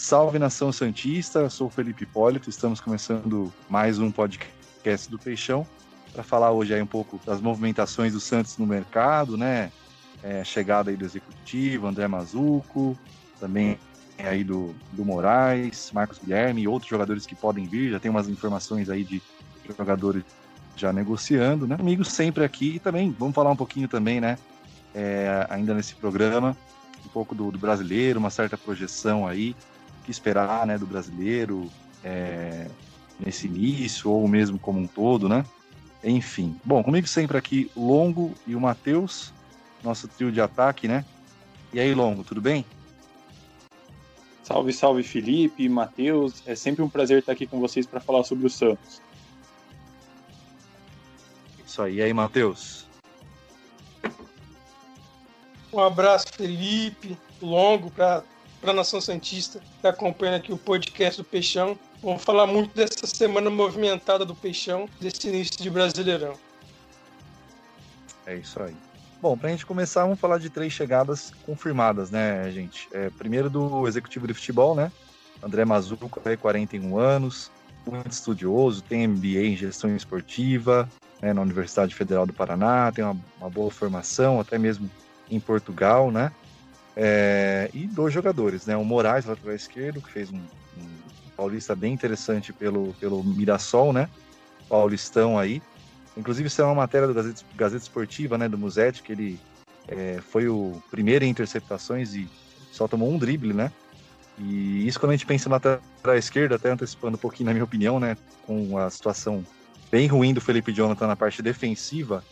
Salve nação Santista, sou o Felipe Hipólito, estamos começando mais um podcast do Peixão para falar hoje aí um pouco das movimentações do Santos no mercado, né? É, chegada aí do executivo, André Mazuco, também aí do, do Moraes, Marcos Guilherme e outros jogadores que podem vir, já tem umas informações aí de jogadores já negociando, né? Amigos sempre aqui e também vamos falar um pouquinho também, né? É, ainda nesse programa, um pouco do, do brasileiro, uma certa projeção aí que esperar né, do brasileiro é, nesse início, ou mesmo como um todo, né? Enfim. Bom, comigo sempre aqui o Longo e o Matheus, nosso trio de ataque, né? E aí, Longo, tudo bem? Salve, salve, Felipe, Matheus. É sempre um prazer estar aqui com vocês para falar sobre o Santos. Isso aí, e aí, Matheus? Um abraço, Felipe, Longo, para para a Nação Santista, que acompanha aqui o podcast do Peixão. Vamos falar muito dessa semana movimentada do Peixão, desse início de Brasileirão. É isso aí. Bom, para a gente começar, vamos falar de três chegadas confirmadas, né, gente? É, primeiro do executivo de futebol, né? André Mazuco, 41 anos, muito estudioso, tem MBA em gestão esportiva né, na Universidade Federal do Paraná, tem uma, uma boa formação, até mesmo em Portugal, né? É, e dois jogadores, né? O Moraes, lateral esquerdo, que fez um, um, paulista bem interessante pelo, pelo Mirassol, né? Paulistão aí. Inclusive, isso é uma matéria do Gazeta, Gazeta Esportiva, né? Do Musetti, que ele é, foi o primeiro em interceptações e só tomou um drible, né? E isso quando a gente pensa na lateral esquerda, até antecipando um pouquinho na minha opinião, né? Com a situação bem ruim do Felipe Jonathan na parte defensiva,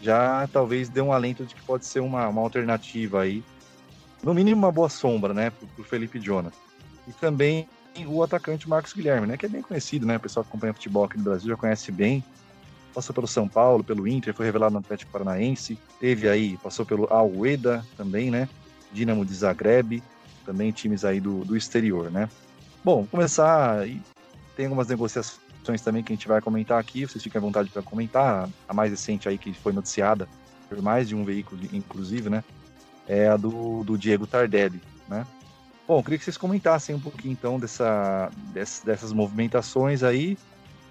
já talvez dê um alento de que pode ser uma, uma alternativa aí no mínimo uma boa sombra, né, para o Felipe Jonathan. E também o atacante Marcos Guilherme, né, que é bem conhecido, né, o pessoal que acompanha futebol aqui no Brasil já conhece bem. Passou pelo São Paulo, pelo Inter, foi revelado no Atlético Paranaense, teve aí, passou pelo Alweda também, né, Dinamo de Zagreb, também times aí do, do exterior, né. Bom, começar, tem algumas negociações também que a gente vai comentar aqui, vocês fiquem à vontade para comentar, a mais recente aí que foi noticiada por mais de um veículo, inclusive, né, é a do, do Diego Tardelli, né? Bom, queria que vocês comentassem um pouquinho então dessa, dessas movimentações aí.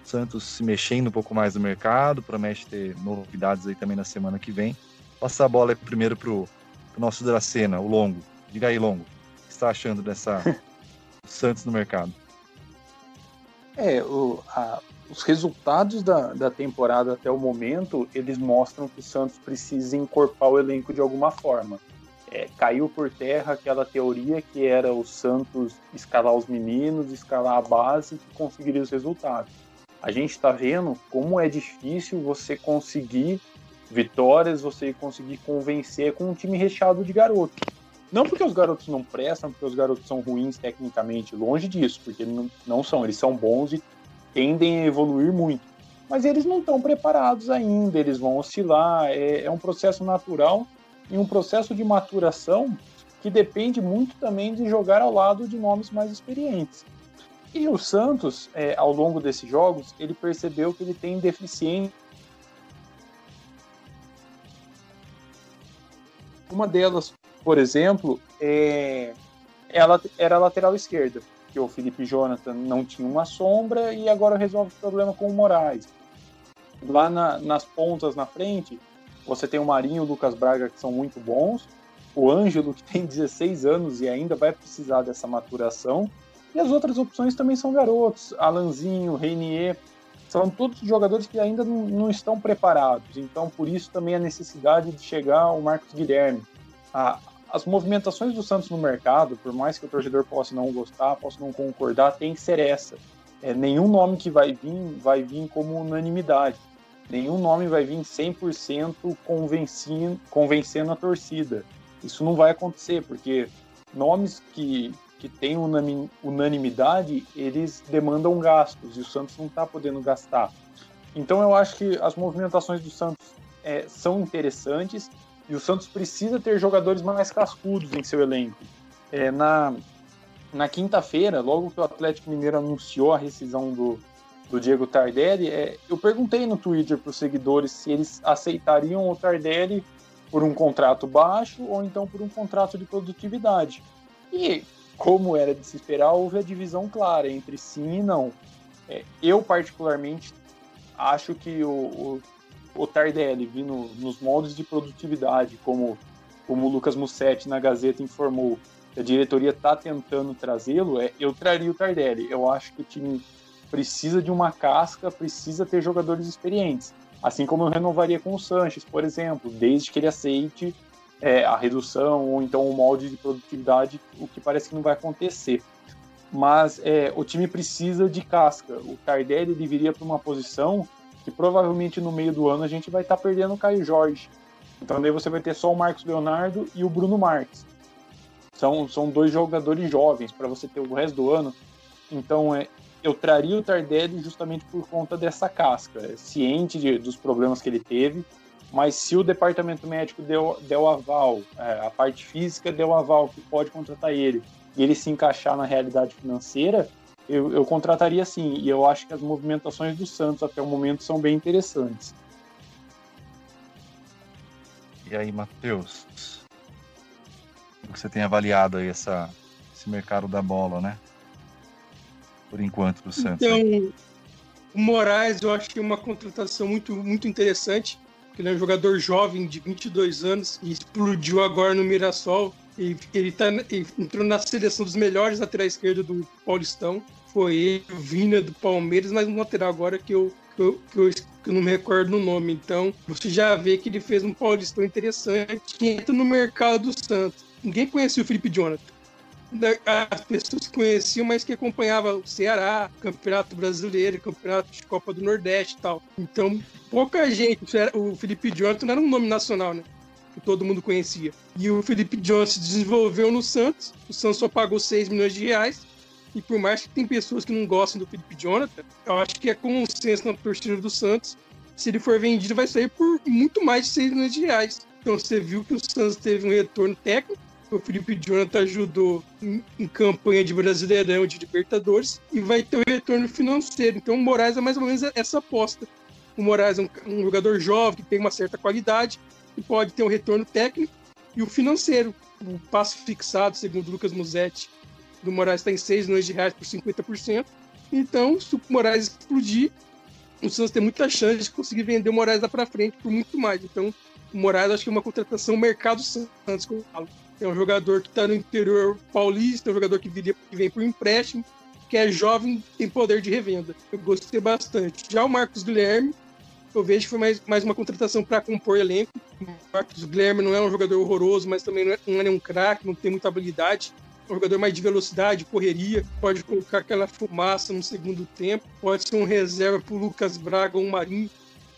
Santos se mexendo um pouco mais no mercado, promete ter novidades aí também na semana que vem. Passar a bola primeiro pro, pro nosso Dracena, o Longo. Diga aí, Longo, o que está achando dessa Santos no mercado? É, o, a, os resultados da, da temporada até o momento, eles mostram que o Santos precisa encorpar o elenco de alguma forma é, caiu por terra aquela teoria que era o Santos escalar os meninos, escalar a base e conseguiria os resultados. A gente está vendo como é difícil você conseguir vitórias, você conseguir convencer com um time recheado de garotos. Não porque os garotos não prestam, porque os garotos são ruins tecnicamente, longe disso, porque não, não são, eles são bons e tendem a evoluir muito. Mas eles não estão preparados ainda, eles vão oscilar, é, é um processo natural em um processo de maturação que depende muito também de jogar ao lado de nomes mais experientes. E o Santos, é, ao longo desses jogos, ele percebeu que ele tem deficiência. Uma delas, por exemplo, é, ela era a lateral esquerda, que o Felipe Jonathan não tinha uma sombra e agora resolve o problema com o Moraes. Lá na, nas pontas na frente, você tem o Marinho e o Lucas Braga, que são muito bons. O Ângelo, que tem 16 anos e ainda vai precisar dessa maturação. E as outras opções também são garotos. Alanzinho, Reinier. São todos jogadores que ainda não, não estão preparados. Então, por isso também a necessidade de chegar o Marcos Guilherme. A, as movimentações do Santos no mercado, por mais que o torcedor possa não gostar, possa não concordar, tem que ser essa. É, nenhum nome que vai vir vai vir como unanimidade nenhum nome vai vir 100% convencendo, convencendo a torcida. Isso não vai acontecer, porque nomes que, que têm unanimidade, eles demandam gastos, e o Santos não está podendo gastar. Então eu acho que as movimentações do Santos é, são interessantes, e o Santos precisa ter jogadores mais cascudos em seu elenco. É, na na quinta-feira, logo que o Atlético Mineiro anunciou a rescisão do, do Diego Tardelli, é, eu perguntei no Twitter para os seguidores se eles aceitariam o Tardelli por um contrato baixo ou então por um contrato de produtividade. E como era de se esperar, houve a divisão clara entre sim e não. É, eu, particularmente, acho que o, o, o Tardelli, vindo nos moldes de produtividade, como, como o Lucas Mussetti na Gazeta informou, a diretoria está tentando trazê-lo, é, eu traria o Tardelli. Eu acho que o time precisa de uma casca, precisa ter jogadores experientes. Assim como eu renovaria com o Sanches, por exemplo, desde que ele aceite é, a redução ou então o molde de produtividade, o que parece que não vai acontecer. Mas é, o time precisa de casca. O Tardelli viria para uma posição que provavelmente no meio do ano a gente vai estar tá perdendo o Caio Jorge. Então daí você vai ter só o Marcos Leonardo e o Bruno Marques. São, são dois jogadores jovens para você ter o resto do ano. Então é, eu traria o Tardelli justamente por conta dessa casca, é, ciente de, dos problemas que ele teve, mas se o departamento médico deu, deu aval, é, a parte física deu aval que pode contratar ele, e ele se encaixar na realidade financeira, eu, eu contrataria sim. E eu acho que as movimentações do Santos até o momento são bem interessantes. E aí, Matheus? Como você tem avaliado aí essa, esse mercado da bola, né? Por enquanto, do Santos. Então, aí. o Moraes eu é uma contratação muito, muito interessante. Ele é um jogador jovem de 22 anos e explodiu agora no Mirassol. E ele, tá, entrou na seleção dos melhores laterais esquerdos do Paulistão. Foi ele, o Vina do Palmeiras, mas um lateral agora que eu, que eu, que eu, que eu não me recordo no nome. Então, você já vê que ele fez um Paulistão interessante que entra no mercado do Santos. Ninguém conhecia o Felipe Jonathan. As pessoas conheciam, mas que acompanhava o Ceará, Campeonato Brasileiro, Campeonato de Copa do Nordeste e tal. Então, pouca gente. O Felipe Jonathan não era um nome nacional, né? que todo mundo conhecia. E o Felipe se desenvolveu no Santos, o Santos só pagou 6 milhões de reais, e por mais que tem pessoas que não gostam do Felipe Jonathan, eu acho que é consenso na torcida do Santos, se ele for vendido vai sair por muito mais de 6 milhões de reais. Então você viu que o Santos teve um retorno técnico, o Felipe Jonathan ajudou em, em, campanha de Brasileirão, de Libertadores, e vai ter um retorno financeiro. Então o Moraes é mais ou menos essa aposta. O Moraes é um, um jogador jovem, que tem uma certa qualidade, e pode ter um retorno técnico e o financeiro. O passo fixado, segundo Lucas Musetti, do Moraes está em 6 milhões de reais por 50%. Então, se o Moraes explodir, o Santos tem muita chance de conseguir vender o Moraes lá para frente por muito mais. Então, o Moraes acho que é uma contratação mercado Santos, como eu falo. É um jogador que está no interior paulista, é um jogador que, viria, que vem por empréstimo, que é jovem, tem poder de revenda. Eu gostei bastante. Já o Marcos Guilherme, eu vejo que foi mais, mais uma contratação para compor elenco. O Marcos Guilherme não é um jogador horroroso, mas também não é, não é nenhum craque, não tem muita habilidade. É um jogador mais de velocidade, correria, pode colocar aquela fumaça no segundo tempo, pode ser um reserva para o Lucas Braga ou um Marinho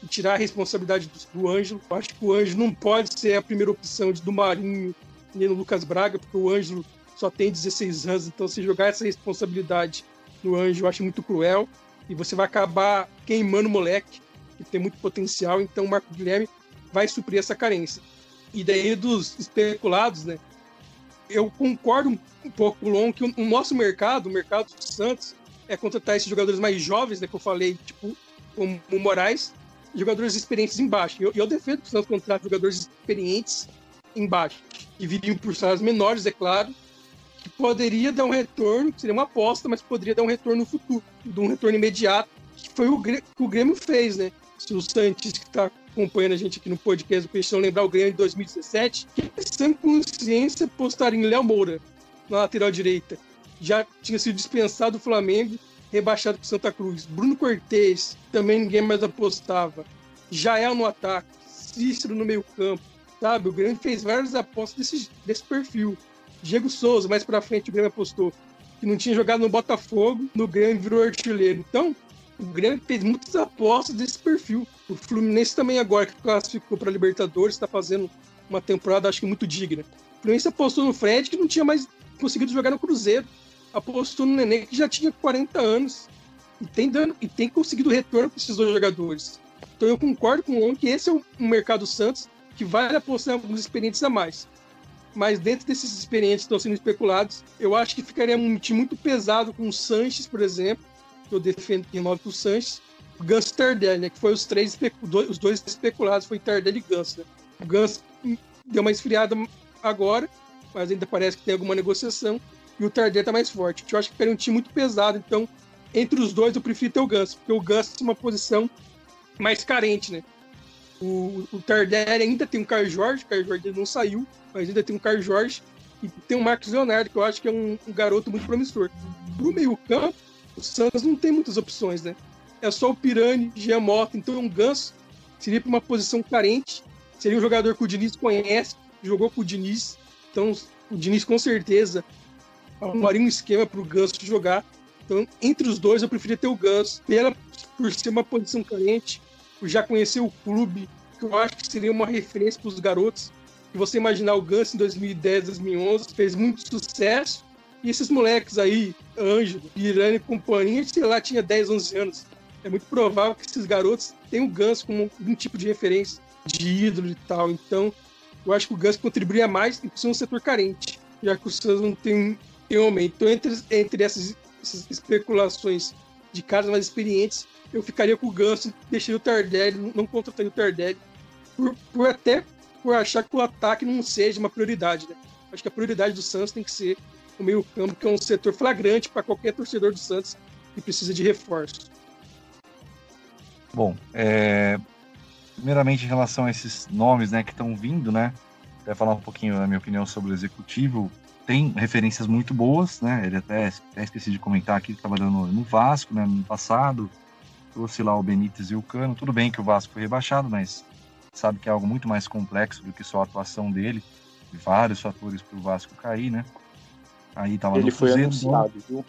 e tirar a responsabilidade do, do Ângelo. Eu acho que o Ângelo não pode ser a primeira opção do Marinho nem no Lucas Braga, porque o Ângelo só tem 16 anos, então se jogar essa responsabilidade no Ângelo eu acho muito cruel e você vai acabar queimando o moleque que tem muito potencial, então o Marco Guilherme vai suprir essa carência. E daí dos especulados, né? Eu concordo um pouco com o Long que o nosso mercado, o mercado do Santos, é contratar esses jogadores mais jovens, né? Que eu falei, tipo, como o Moraes, jogadores experientes embaixo. Eu, eu defendo que o Santos contrate jogadores experientes embaixo, que viriam por salários menores, é claro, que poderia dar um retorno, seria uma aposta, mas poderia dar um retorno no futuro, um retorno imediato, que foi o que o Grêmio fez, né? se o Santos que está acompanhando a gente aqui no podcast do Peixão lembrar o Grêmio de 2017, que sem consciência postaram em Léo Moura na lateral direita. Já tinha sido dispensado do Flamengo, rebaixado para Santa Cruz. Bruno Cortez, também ninguém mais apostava. Jael no ataque, Cícero no meio campo, sabe? O Grêmio fez várias apostas desse, desse perfil. Diego Souza, mais para frente, o Grêmio apostou que não tinha jogado no Botafogo, no Grêmio virou artilheiro. Então, o Grêmio fez muitas apostas desse perfil. O Fluminense também agora que classificou para Libertadores está fazendo uma temporada acho que muito digna. O Fluminense apostou no Fred que não tinha mais conseguido jogar no Cruzeiro. Apostou no Nenê que já tinha 40 anos e tem dando e tem conseguido retorno para esses dois jogadores. Então eu concordo com o Long que esse é um mercado Santos que vale apostar em alguns experientes a mais. Mas dentro desses experientes que estão sendo especulados, eu acho que ficaria um time muito pesado com o Sanches, por exemplo, que eu defendo em nome do Sanches, Gans Tardelli, né, que foi os três os dois especulados, foi Tardelli e Gans. Né? O Gans deu uma esfriada agora, mas ainda parece que tem alguma negociação. e o Tardelli tá mais forte. Eu acho que é um time muito pesado, então entre os dois eu prefiro ter o Ganso, porque o Ganso tem uma posição mais carente, né? O, o Tardelli ainda tem um Caio Jorge, o Caio Jorge não saiu, mas ainda tem um Caio Jorge e tem o Marcos Leonardo, que eu acho que é um, um garoto muito promissor. Pro meio campo, o Santos não tem muitas opções, né? É só o Pirani, Giamotto, então um Ganso seria para uma posição carente, seria um jogador que o Diniz conhece, jogou com o Diniz, então o Diniz com certeza arrumaria um esquema para o Ganso jogar. Então, entre os dois, eu preferia ter o Ganso, pela, por ser uma posição carente, já conhecer o clube, que eu acho que seria uma referência para os garotos. E você imaginar o Ganso em 2010, 2011, fez muito sucesso, e esses moleques aí, Ângelo, Irane e companhia, sei lá, tinha 10, 11 anos. É muito provável que esses garotos tenham o Ganso como um tipo de referência, de ídolo e tal. Então, eu acho que o Ganso contribuiria mais em ser um setor carente, já que o Santos não tem, tem aumento. Então, entre, entre essas, essas especulações de caras mais experientes, eu ficaria com o Ganso, deixaria o Tardelli, não contrataria o Tardelli, por, por até por achar que o ataque não seja uma prioridade. Né? Acho que a prioridade do Santos tem que ser o meio-campo, que é um setor flagrante para qualquer torcedor do Santos que precisa de reforço. Bom, é... primeiramente em relação a esses nomes né, que estão vindo, né? Até falar um pouquinho, na minha opinião, sobre o executivo. Tem referências muito boas, né? Ele até, até esqueci de comentar aqui, trabalhando no Vasco, né? No passado, trouxe lá o Benítez e o Cano. Tudo bem que o Vasco foi rebaixado, mas sabe que é algo muito mais complexo do que só a atuação dele. E vários fatores para o Vasco cair, né? Aí tava Ele foi Cruzeiro, anunciado, viu?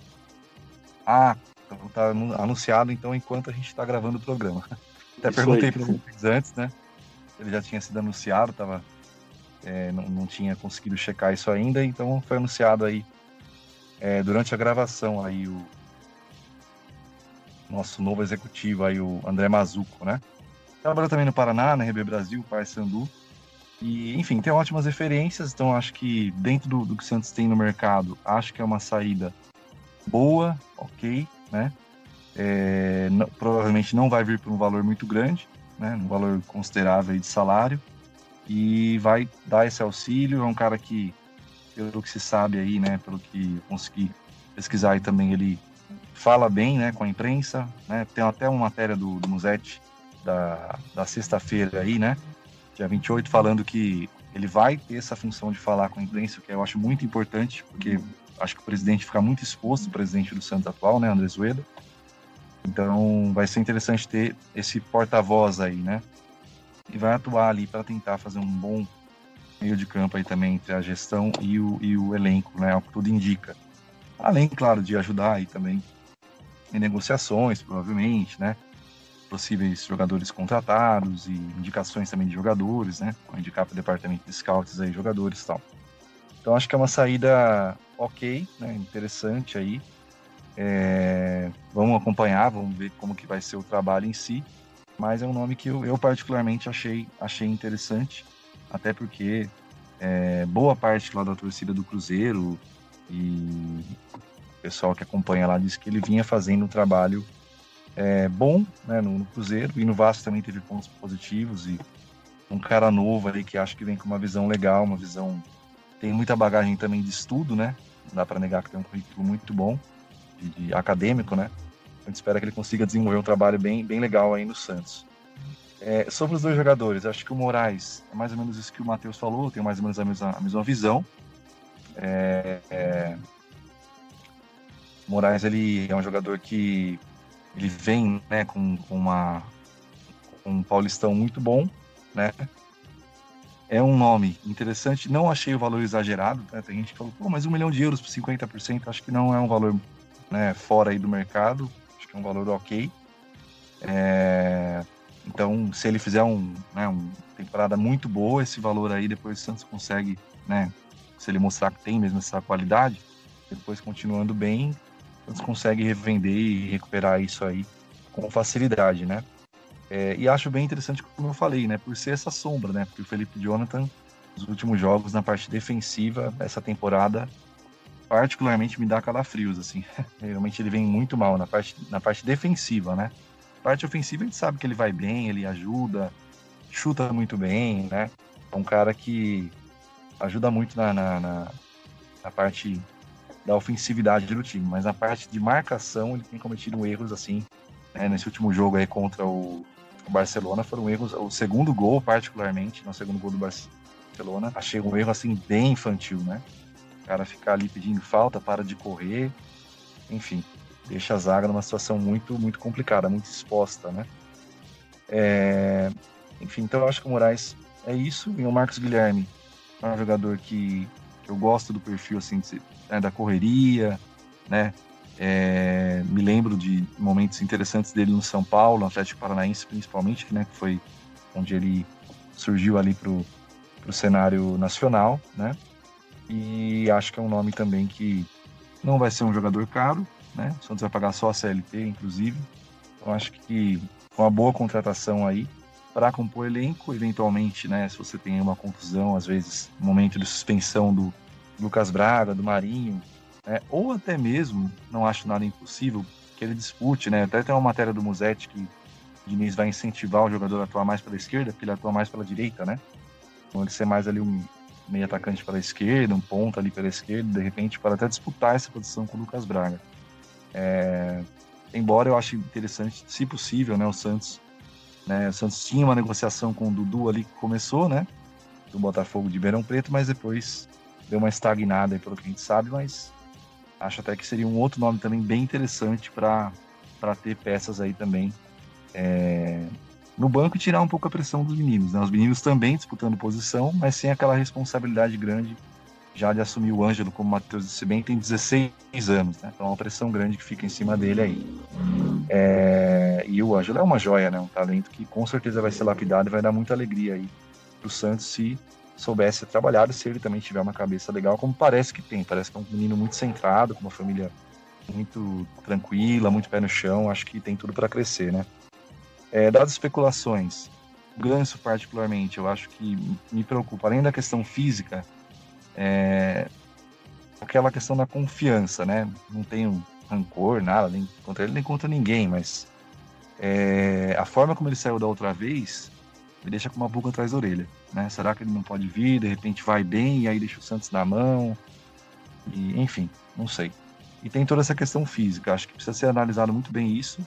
Ah, então tá anunciado então enquanto a gente está gravando o programa. Até Isso perguntei para vocês antes, né? Ele já tinha sido anunciado, tava, é, não, não tinha conseguido checar isso ainda, então foi anunciado aí é, durante a gravação aí o nosso novo executivo aí, o André Mazuco, né? Trabalhou também no Paraná, na RB Brasil, Sandu. E, enfim, tem ótimas referências, então acho que dentro do, do que o Santos tem no mercado, acho que é uma saída boa, ok, né? É, não, provavelmente não vai vir por um valor muito grande, né? Um valor considerável de salário e vai dar esse auxílio. É um cara que, pelo que se sabe aí, né? Pelo que consegui pesquisar aí também, ele fala bem, né? Com a imprensa, né? Tem até uma matéria do, do Musetti da, da sexta-feira aí, né? dia 28, falando que ele vai ter essa função de falar com a imprensa, que eu acho muito importante, porque acho que o presidente fica muito exposto, o presidente do Santos atual, né, André Zueda. Então, vai ser interessante ter esse porta-voz aí, né? E vai atuar ali para tentar fazer um bom meio de campo aí também entre a gestão e o, e o elenco, né? O que tudo indica. Além, claro, de ajudar aí também em negociações, provavelmente, né? possíveis jogadores contratados e indicações também de jogadores, né? Indicar para o departamento de scouts aí jogadores e tal. Então acho que é uma saída ok, né? Interessante aí. É... Vamos acompanhar, vamos ver como que vai ser o trabalho em si. Mas é um nome que eu, eu particularmente achei, achei interessante, até porque é, boa parte lá da torcida do Cruzeiro e o pessoal que acompanha lá disse que ele vinha fazendo um trabalho é, bom né, no, no, Cruzeiro e no Vasco também teve pontos positivos e um cara novo ali que acho que vem com uma visão legal, uma visão tem muita bagagem também de estudo, né? Não dá para negar que tem um currículo muito bom de, de, acadêmico, né? A gente espera que ele consiga desenvolver um trabalho bem, bem legal aí no Santos. É, sobre os dois jogadores, acho que o Moraes é mais ou menos isso que o Matheus falou, tem mais ou menos a mesma, a mesma visão. É, é, Moraes ele é um jogador que ele vem né, com, com, uma, com um paulistão muito bom, né? É um nome interessante. Não achei o valor exagerado. Né? Tem gente que falou, mas um milhão de euros por 50%, acho que não é um valor né, fora aí do mercado. Um valor ok. É... Então, se ele fizer um, né, uma temporada muito boa, esse valor aí, depois o Santos consegue, né? Se ele mostrar que tem mesmo essa qualidade, depois continuando bem, eles conseguem revender e recuperar isso aí com facilidade, né? É, e acho bem interessante, como eu falei, né? Por ser essa sombra, né? Porque o Felipe Jonathan, nos últimos jogos, na parte defensiva, essa temporada, particularmente me dá calafrios, assim. Realmente ele vem muito mal na parte, na parte defensiva, né? Parte ofensiva a gente sabe que ele vai bem, ele ajuda, chuta muito bem, né? É um cara que ajuda muito na, na, na, na parte da ofensividade do time, mas na parte de marcação ele tem cometido erros assim. Né, nesse último jogo aí contra o, o Barcelona foram erros. O segundo gol, particularmente, no segundo gol do Barcelona, achei um erro assim bem infantil, né? Cara ficar ali pedindo falta, para de correr, enfim, deixa a zaga numa situação muito, muito complicada, muito exposta, né? É... Enfim, então eu acho que o Moraes é isso. E o Marcos Guilherme é um jogador que, que eu gosto do perfil assim de, né, da correria, né? É, me lembro de momentos interessantes dele no São Paulo, no Atlético Paranaense principalmente, né, que foi onde ele surgiu ali para o cenário nacional, né? E acho que é um nome também que não vai ser um jogador caro, né? O Santos vai pagar só a CLT, inclusive. Então acho que uma boa contratação aí para compor elenco, eventualmente, né? Se você tem uma confusão, às vezes, momento de suspensão do Lucas Braga, do Marinho, né? ou até mesmo, não acho nada impossível, que ele dispute, né? Até tem uma matéria do Musetti que o Diniz vai incentivar o jogador a atuar mais pela esquerda, porque ele atua mais pela direita, né? Então ele ser mais ali um meio atacante pela esquerda, um ponta ali pela esquerda, de repente para até disputar essa posição com o Lucas Braga. É... Embora eu ache interessante, se possível, né, o Santos, né, o Santos tinha uma negociação com o Dudu ali que começou, né, do Botafogo de Ribeirão Preto, mas depois deu uma estagnada aí, pelo que a gente sabe, mas acho até que seria um outro nome também bem interessante para ter peças aí também é, no banco e tirar um pouco a pressão dos meninos. Né? Os meninos também disputando posição, mas sem aquela responsabilidade grande já de assumir o Ângelo, como o Matheus disse bem, tem 16 anos, né? Então é uma pressão grande que fica em cima dele aí. É... E o Ângelo é uma joia, né? Um talento que com certeza vai ser lapidado e vai dar muita alegria aí pro Santos se soubesse trabalhar se ele também tiver uma cabeça legal, como parece que tem. Parece que é um menino muito centrado, com uma família muito tranquila, muito pé no chão. Acho que tem tudo para crescer, né? É, dadas especulações, Ganso particularmente, eu acho que me preocupa, além da questão física, é, aquela questão da confiança, né? Não tenho rancor, nada, nem contra ele, nem contra ninguém, mas é, a forma como ele saiu da outra vez me deixa com uma boca atrás da orelha. Né? Será que ele não pode vir, de repente vai bem e aí deixa o Santos na mão? E, enfim, não sei. E tem toda essa questão física, acho que precisa ser analisado muito bem isso.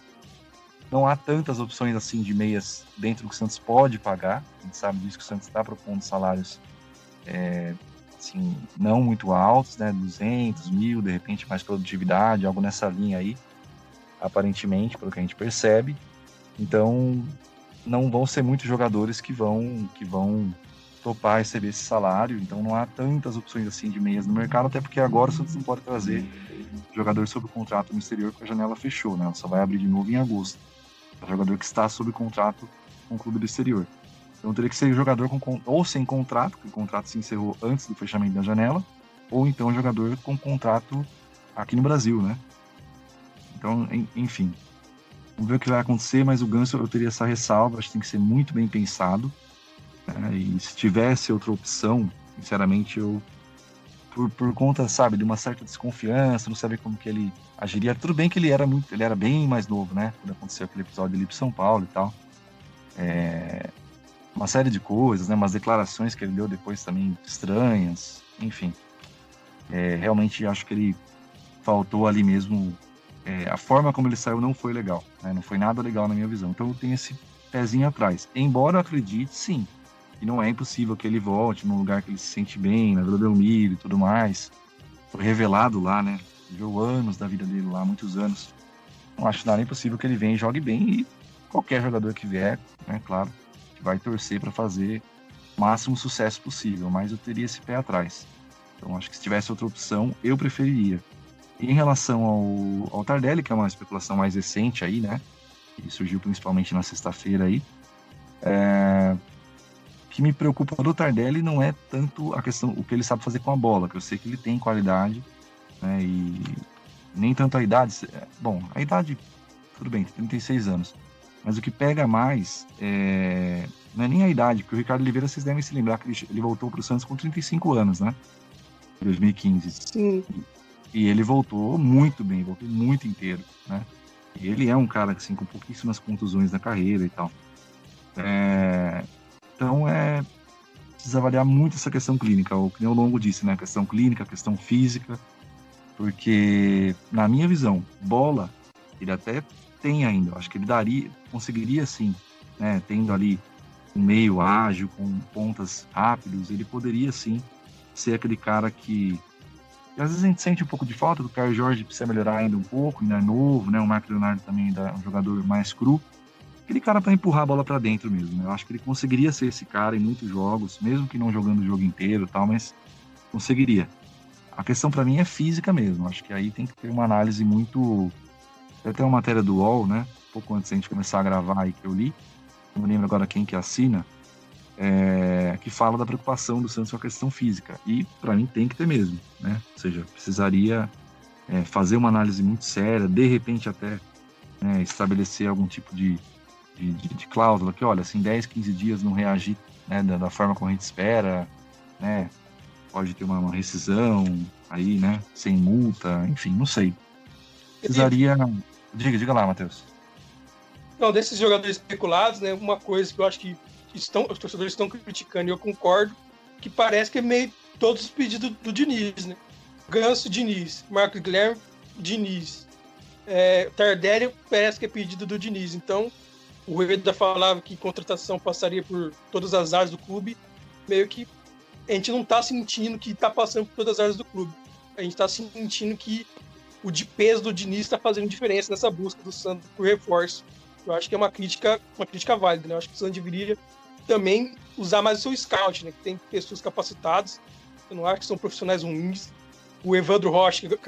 Não há tantas opções assim de meias dentro do que o Santos pode pagar. A gente sabe disso que o Santos está propondo salários é, assim, não muito altos, né? 200 mil, de repente mais produtividade, algo nessa linha aí, aparentemente, pelo que a gente percebe. Então, não vão ser muitos jogadores que vão que vão topar receber esse salário, então não há tantas opções assim de meias no mercado, até porque agora o Santos não pode trazer jogador sob contrato no exterior porque a janela fechou, né? Ela só vai abrir de novo em agosto. É jogador que está sob contrato com o clube do exterior. Então teria que ser jogador com, ou sem contrato, porque o contrato se encerrou antes do fechamento da janela, ou então jogador com contrato aqui no Brasil, né? Então, enfim, Vamos ver o que vai acontecer, mas o Ganso eu teria essa ressalva, acho que tem que ser muito bem pensado. Né? E se tivesse outra opção, sinceramente, eu por, por conta, sabe, de uma certa desconfiança, não saber como que ele agiria. Tudo bem que ele era muito, ele era bem mais novo, né? Quando aconteceu aquele episódio ali pro São Paulo e tal. É, uma série de coisas, né? Umas declarações que ele deu depois também estranhas, enfim. É, realmente acho que ele faltou ali mesmo é, a forma como ele saiu não foi legal, né? não foi nada legal na minha visão. Então eu tenho esse pezinho atrás. Embora eu acredite, sim, que não é impossível que ele volte num lugar que ele se sente bem, na Vila Belmiro e tudo mais. Foi revelado lá, né? Viveu anos da vida dele lá, muitos anos. Não acho nada impossível que ele venha e jogue bem e qualquer jogador que vier, né, claro, vai torcer para fazer o máximo sucesso possível, mas eu teria esse pé atrás. Então acho que se tivesse outra opção, eu preferiria. E em relação ao, ao Tardelli, que é uma especulação mais recente aí, né? Que surgiu principalmente na sexta-feira aí. É, que me preocupa do Tardelli não é tanto a questão, o que ele sabe fazer com a bola, que eu sei que ele tem qualidade, né? E nem tanto a idade. Bom, a idade, tudo bem, 36 anos. Mas o que pega mais é, não é nem a idade, porque o Ricardo Oliveira, vocês devem se lembrar que ele, voltou para o Santos com 35 anos, né? 2015. Sim. E ele voltou muito bem, voltou muito inteiro, né? E ele é um cara assim com pouquíssimas contusões na carreira e tal. É... Então é precisa avaliar muito essa questão clínica, o que o Longo disse, né? A questão clínica, a questão física, Porque, na minha visão, bola, ele até tem ainda. Acho que ele daria, conseguiria sim, né? Tendo ali um meio ágil, com pontas rápidos, ele poderia sim ser aquele cara que. às vezes a gente sente um pouco de falta do Caio Jorge, precisa melhorar ainda um pouco, ainda é novo, né? O Marco Leonardo também ainda é um jogador mais cru. Aquele cara para empurrar a bola para dentro mesmo. Né? Eu acho que ele conseguiria ser esse cara em muitos jogos, mesmo que não jogando o jogo inteiro tal, mas conseguiria. A questão para mim é física mesmo. Acho que aí tem que ter uma análise muito. Tenho uma matéria do UOL, né? Um pouco antes da gente começar a gravar aí que eu li. Não lembro agora quem que assina é, que fala da preocupação do Santos com a questão física. E, para mim, tem que ter mesmo. Né? Ou seja, precisaria é, fazer uma análise muito séria, de repente até né, estabelecer algum tipo de, de, de, de, cláusula que, olha, se em 10, 15 dias não reagir né, da, da, forma como a gente espera, né, pode ter uma, uma rescisão aí, né, sem multa, enfim, não sei. Precisaria... Diga, diga lá, Matheus. Não, desses jogadores especulados, né, uma coisa que eu acho que estão, os torcedores estão criticando, e eu concordo, que parece que é meio todos os pedidos do Diniz, né? Ganso, Diniz. Marco Guilherme, Diniz. É, Tardelli parece que é pedido do Diniz. Então, o Rueda falava que contratação passaria por todas as áreas do clube. Meio que a gente não está sentindo que está passando por todas as áreas do clube. A gente está sentindo que o de peso do Diniz está fazendo diferença nessa busca do Santos por reforço. Eu acho que é uma crítica, uma crítica válida, né? Eu acho que o Santos deveria também usar mais o seu scout, né? Que tem pessoas capacitadas. Eu não acho que são profissionais ruins. O Evandro Rocha, que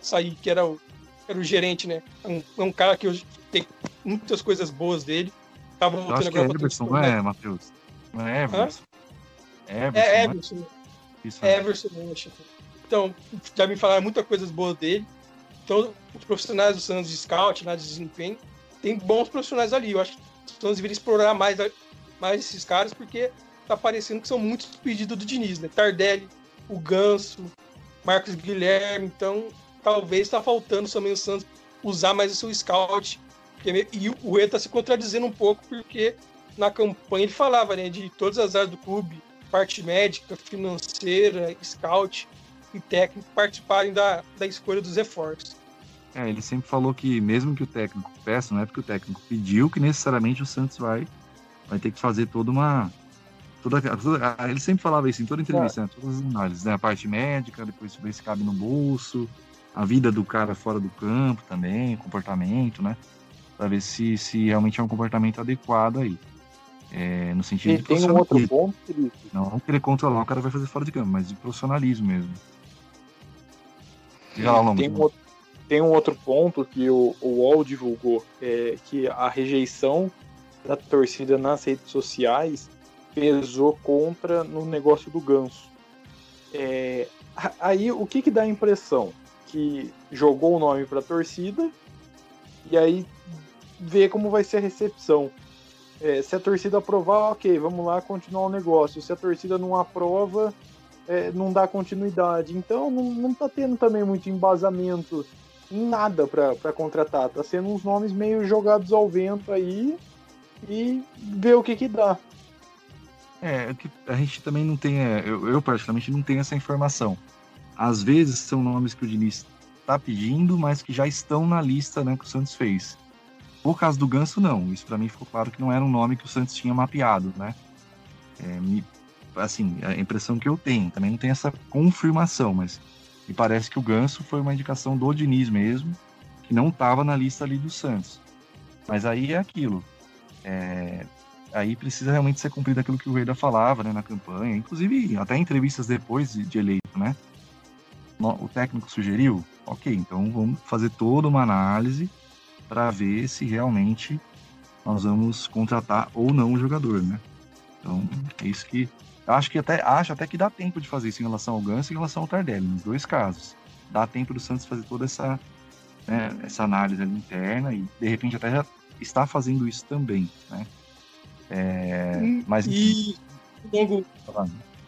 sair, que era o, era o gerente, né? É um, é um cara que eu muitas coisas boas dele. Tava eu acho que é Everson, não é, Matheus? Não é Everson? É Everson, é Everson. Né? É Everson. Então, já me falaram muitas coisas boas dele. Então, os profissionais do Santos de scout, né, de desempenho, tem bons profissionais ali. Eu acho que o Santos deveria explorar mais mais esses caras, porque tá parecendo que são muitos pedidos do Diniz, né? Tardelli, o Ganso, Marcos Guilherme, então talvez tá faltando também o Santos usar mais o seu scout. E o Rui tá se contradizendo um pouco, porque na campanha ele falava, né, de todas as áreas do clube, parte médica, financeira, scout e técnico participarem da, da escolha dos reforços. É, ele sempre falou que mesmo que o técnico peça, não é porque o técnico pediu que necessariamente o Santos vai vai ter que fazer toda uma. Toda, toda, ele sempre falava isso em toda entrevista, é. né? todas as análises, né? A parte médica, depois ver se cabe no bolso, a vida do cara fora do campo também, comportamento, né? Pra ver se, se realmente é um comportamento adequado aí. É, no sentido tem, de Tem um outro ponto, Felipe. Não, não querer controlar o cara vai fazer fora de campo, mas de profissionalismo mesmo. Diga lá. Tem um, outro, tem um outro ponto que o, o UOL divulgou, é, que a rejeição da torcida nas redes sociais pesou contra no negócio do ganso. É, aí o que, que dá a impressão? Que jogou o nome para a torcida e aí vê como vai ser a recepção. É, se a torcida aprovar, ok, vamos lá continuar o negócio. Se a torcida não aprova, é, não dá continuidade. Então não, não tá tendo também muito embasamento em nada para contratar. Tá sendo uns nomes meio jogados ao vento aí e ver o que que dá. É, é a gente também não tem, é, eu, eu particularmente não tenho essa informação. Às vezes são nomes que o Diniz está pedindo, mas que já estão na lista né, que o Santos fez. Por caso do Ganso, não. Isso para mim ficou claro que não era um nome que o Santos tinha mapeado, né? É, me, assim, a impressão que eu tenho, também não tem essa confirmação, mas me parece que o Ganso foi uma indicação do Diniz mesmo, que não estava na lista ali do Santos. Mas aí é aquilo. É, aí precisa realmente ser cumprido aquilo que o Rueda falava né, na campanha, inclusive até entrevistas depois de, de eleito, né? O técnico sugeriu, ok, então vamos fazer toda uma análise para ver se realmente nós vamos contratar ou não o jogador, né? Então é isso que acho que até acho até que dá tempo de fazer isso em relação ao Ganso e em relação ao Tardelli, nos dois casos. Dá tempo do Santos fazer toda essa né, essa análise interna e de repente até já está fazendo isso também, né? É, mas e o Longo,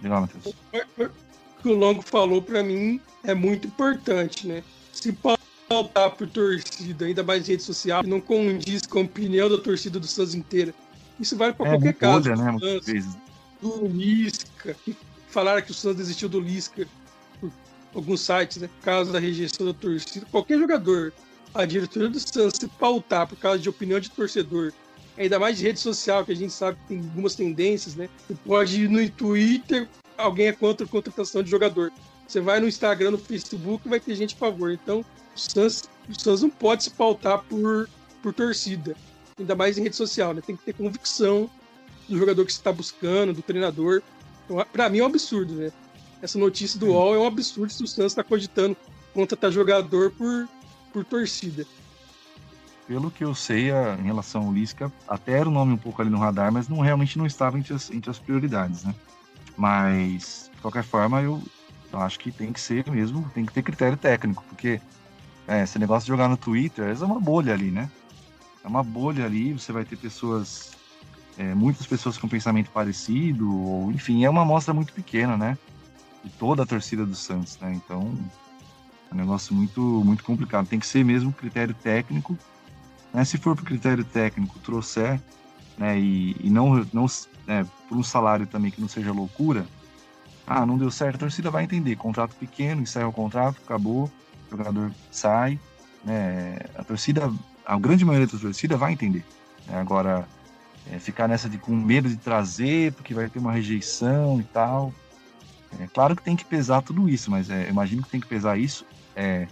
Legal, Matheus. o que o Longo falou para mim é muito importante, né? Se pautar por torcida, ainda mais rede social, não condiz com a opinião da torcida do Santos inteira. Isso vale para é, qualquer caso. Né, vezes. Do Lisca, que falaram que o Santos desistiu do Lisca por alguns sites, né? Por causa da rejeição da torcida, qualquer jogador, a diretoria do Santos se pautar por causa de opinião de torcedor, ainda mais de rede social, que a gente sabe que tem algumas tendências, né? Você pode ir no Twitter, alguém é contra a contratação de jogador. Você vai no Instagram, no Facebook, vai ter gente a favor. Então, o Santos, o Santos não pode se pautar por, por torcida, ainda mais em rede social, né? Tem que ter convicção do jogador que você está buscando, do treinador. Então, para mim é um absurdo, né? Essa notícia do UOL é um absurdo se o Santos está cogitando contratar jogador por, por torcida. Pelo que eu sei, a, em relação ao Lisca, até era o nome um pouco ali no radar, mas não realmente não estava entre as, entre as prioridades, né? Mas, de qualquer forma, eu, eu acho que tem que ser mesmo, tem que ter critério técnico, porque é, esse negócio de jogar no Twitter é uma bolha ali, né? É uma bolha ali, você vai ter pessoas, é, muitas pessoas com pensamento parecido, ou enfim, é uma amostra muito pequena, né? De toda a torcida do Santos, né? Então, é um negócio muito, muito complicado. Tem que ser mesmo critério técnico. Né? Se for para critério técnico, trouxer, né? E, e não, não né, por um salário também que não seja loucura. Ah, não deu certo, a torcida vai entender. Contrato pequeno, encerra o contrato, acabou, o jogador sai. Né? A torcida, a grande maioria da torcida vai entender. Né? Agora, é, ficar nessa de com medo de trazer, porque vai ter uma rejeição e tal. É claro que tem que pesar tudo isso, mas é, imagino que tem que pesar isso. É,